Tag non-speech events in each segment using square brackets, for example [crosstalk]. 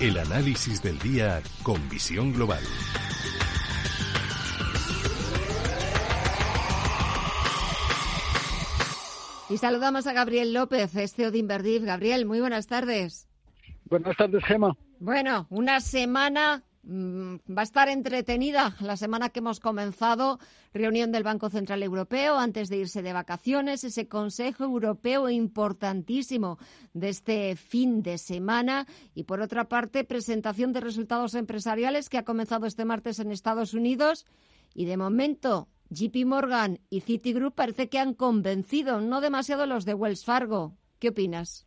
El análisis del día con visión global. Y saludamos a Gabriel López, CEO de Inverdiv. Gabriel, muy buenas tardes. Buenas tardes, Gema. Bueno, una semana va a estar entretenida la semana que hemos comenzado, reunión del Banco Central Europeo antes de irse de vacaciones, ese Consejo Europeo importantísimo de este fin de semana y por otra parte presentación de resultados empresariales que ha comenzado este martes en Estados Unidos y de momento JP Morgan y Citigroup parece que han convencido, no demasiado los de Wells Fargo. ¿Qué opinas?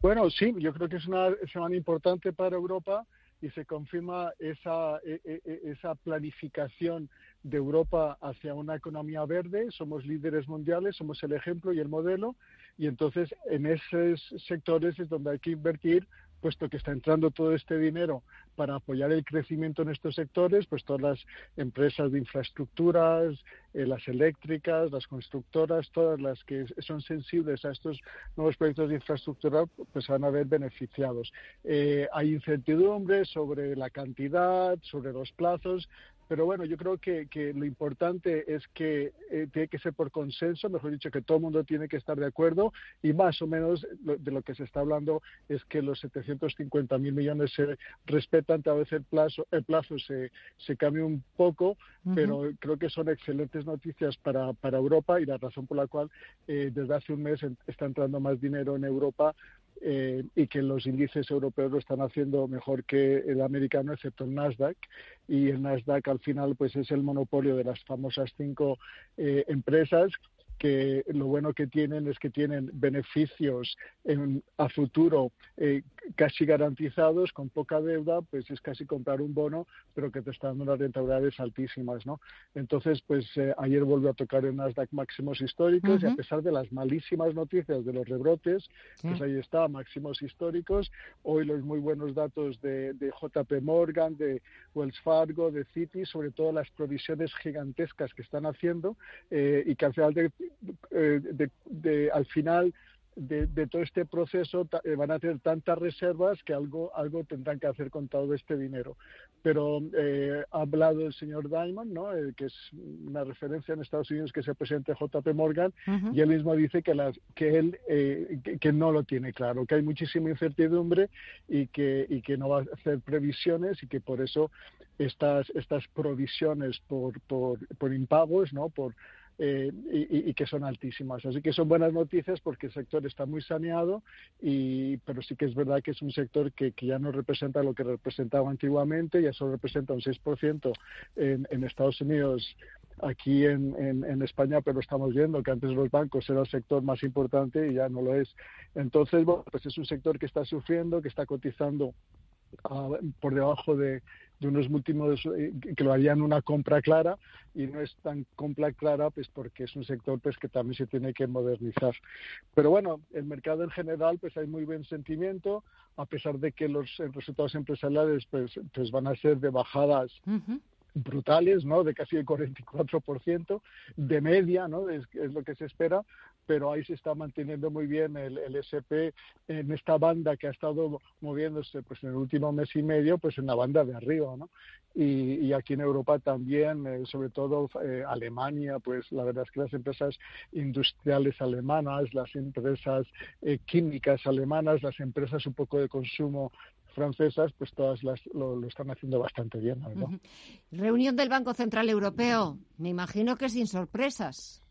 Bueno, sí, yo creo que es una semana importante para Europa y se confirma esa, e, e, e, esa planificación de Europa hacia una economía verde. Somos líderes mundiales, somos el ejemplo y el modelo y entonces en esos sectores es donde hay que invertir puesto que está entrando todo este dinero para apoyar el crecimiento en estos sectores, pues todas las empresas de infraestructuras, eh, las eléctricas, las constructoras, todas las que son sensibles a estos nuevos proyectos de infraestructura, pues van a ver beneficiados. Eh, hay incertidumbre sobre la cantidad, sobre los plazos, pero bueno, yo creo que, lo importante es que eh, tiene que ser por consenso, mejor dicho, que todo el mundo tiene que estar de acuerdo y más o menos de lo que se está hablando es que los 750 mil millones se respetan, tal vez el plazo, el plazo se, se cambia un poco, pero creo que son excelentes noticias para, para Europa y la razón por la cual eh, desde hace un mes está entrando más dinero en Europa eh, y que los índices europeos lo están haciendo mejor que el americano, excepto el Nasdaq. Y el Nasdaq al final pues es el monopolio de las famosas cinco eh, empresas que lo bueno que tienen es que tienen beneficios a futuro eh, casi garantizados, con poca deuda, pues es casi comprar un bono, pero que te está dando unas rentabilidades altísimas, ¿no? Entonces, pues eh, ayer volvió a tocar en Nasdaq máximos históricos y a pesar de las malísimas noticias de los rebrotes, pues ahí está, máximos históricos. Hoy los muy buenos datos de, de JP Morgan, de Wells Fargo, de Citi, sobre todo las provisiones gigantescas que están haciendo eh, y que al final de, de, de, al final de, todo este proceso eh, van a tener tantas reservas que algo algo tendrán que hacer con todo este dinero. Pero eh, ha hablado el señor Diamond, ¿no? que es una referencia en Estados Unidos que es el presidente JP Morgan, y él mismo dice que, las, que él que, no lo tiene claro, que hay muchísima incertidumbre y que, y que no va a hacer previsiones y que por eso estas, estas provisiones por, por, por impagos, ¿no? por eh, y, que son altísimas. Así que son buenas noticias porque el sector está muy saneado, y, pero sí que es verdad que es un sector que, ya no representa lo que representaba antiguamente, ya solo representa un 6% en, en Estados Unidos aquí en, en, España, pero estamos viendo que antes los bancos era el sector más importante y ya no lo es. Entonces, bueno, pues es un sector que está sufriendo, que está cotizando ah, por debajo de, de unos últimos eh, que lo harían una compra clara y no es tan compra clara pues porque es un sector pues que también se tiene que modernizar pero bueno el mercado en general pues hay muy buen sentimiento a pesar de que los resultados empresariales pues pues van a ser de bajadas brutales, ¿no? De casi el 44% de media, ¿no? Es, es, lo que se espera, pero ahí se está manteniendo muy bien el, el, SP en esta banda que ha estado moviéndose pues en el último mes y medio, pues en la banda de arriba, ¿no? Y, aquí en Europa también, eh, sobre todo eh, Alemania, pues la verdad es que las empresas industriales alemanas, las empresas eh, químicas alemanas, las empresas un poco de consumo francesas, pues todas las, lo, están haciendo bastante bien. Reunión del Banco Central Europeo. Me imagino que sin sorpresas.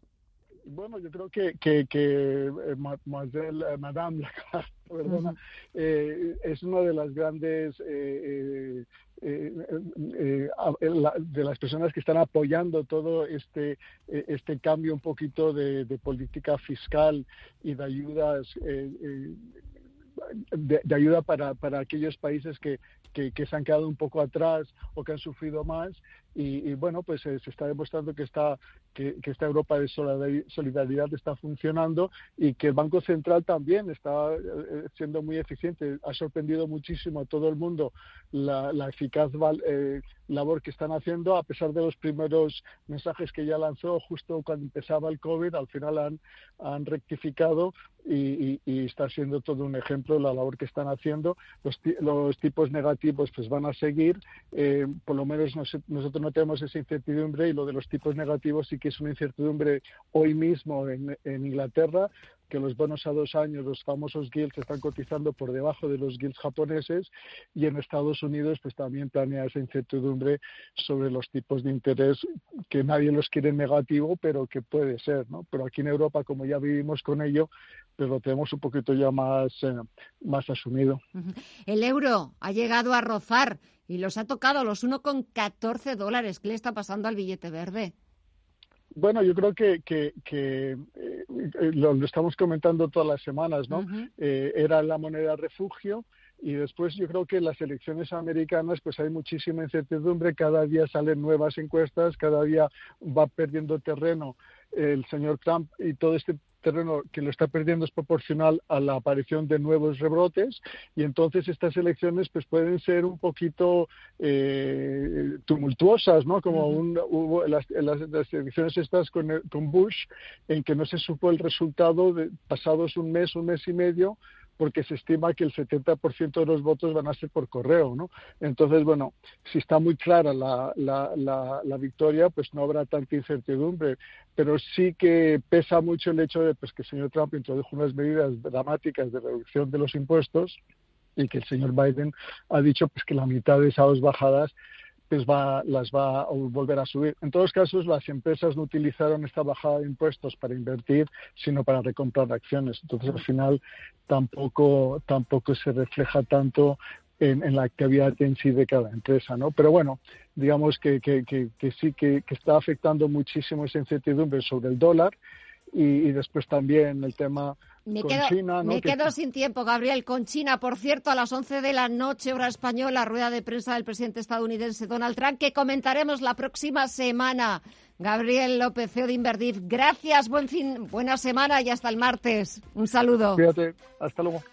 Bueno, yo creo que, que, que eh, Mademoiselle, eh, Madame Lagarde, [laughs] perdona, eh, es una de las grandes eh, de las personas que están apoyando todo este este cambio un poquito de, de política fiscal y de ayudas de, ayuda para, para aquellos países que, que, se han quedado un poco atrás o que han sufrido más y, bueno, pues se está demostrando que esta, que, esta Europa de solidaridad está funcionando y que el Banco Central también está eh, siendo muy eficiente. Ha sorprendido muchísimo a todo el mundo la, eficaz eh, labor que están haciendo, a pesar de los primeros mensajes que ya lanzó justo cuando empezaba el COVID, al final han, han rectificado y, está siendo todo un ejemplo la labor que están haciendo. Los, los tipos negativos pues van a seguir, eh, por lo menos nosotros no tenemos esa incertidumbre y lo de los tipos negativos sí que es una incertidumbre hoy mismo en Inglaterra que los bonos a dos años, los famosos guilds, están cotizando por debajo de los guilds japoneses y en Estados Unidos pues también planea esa incertidumbre sobre los tipos de interés que nadie los quiere negativo, pero que puede ser, ¿no? Pero aquí en Europa, como ya vivimos con ello, pues lo tenemos un poquito ya más, eh, más asumido. El euro ha llegado a rozar y los ha tocado los 1,14 dólares. ¿Qué le está pasando al billete verde? Bueno, yo creo que, que, que eh, lo, estamos comentando todas las semanas, ¿no? Eh, era la moneda refugio y después yo creo que en las elecciones americanas pues hay muchísima incertidumbre, cada día salen nuevas encuestas, cada día va perdiendo terreno el señor Trump y todo este terreno que lo está perdiendo es proporcional a la aparición de nuevos rebrotes y entonces estas elecciones pues pueden ser un poquito eh, tumultuosas, ¿no? Como un, hubo las, las, elecciones estas con, con Bush en que no se supo el resultado de, pasados un mes, un mes y medio porque se estima que el 70% de los votos van a ser por correo, ¿no? Entonces, bueno, si está muy clara la, la, la, victoria, pues no habrá tanta incertidumbre, pero sí que pesa mucho el hecho de pues, que el señor Trump introdujo unas medidas dramáticas de reducción de los impuestos y que el señor Biden ha dicho pues que la mitad de esas bajadas va, las va a volver a subir. En todos casos, las empresas no utilizaron esta bajada de impuestos para invertir, sino para recomprar acciones. Entonces, al final, tampoco, tampoco se refleja tanto en, la actividad en sí de cada empresa, ¿no? Pero bueno, digamos que, que, que, sí que, está afectando muchísimo esa incertidumbre sobre el dólar y, después también el tema me con quedo, China. Me quedo sin tiempo, Gabriel. Con China, por cierto, a las 11 de la noche, hora española, rueda de prensa del presidente estadounidense Donald Trump, que comentaremos la próxima semana. Gabriel López, CEO de Inverdif, gracias, buen fin, buena semana y hasta el martes. Un saludo. Fíjate, hasta luego.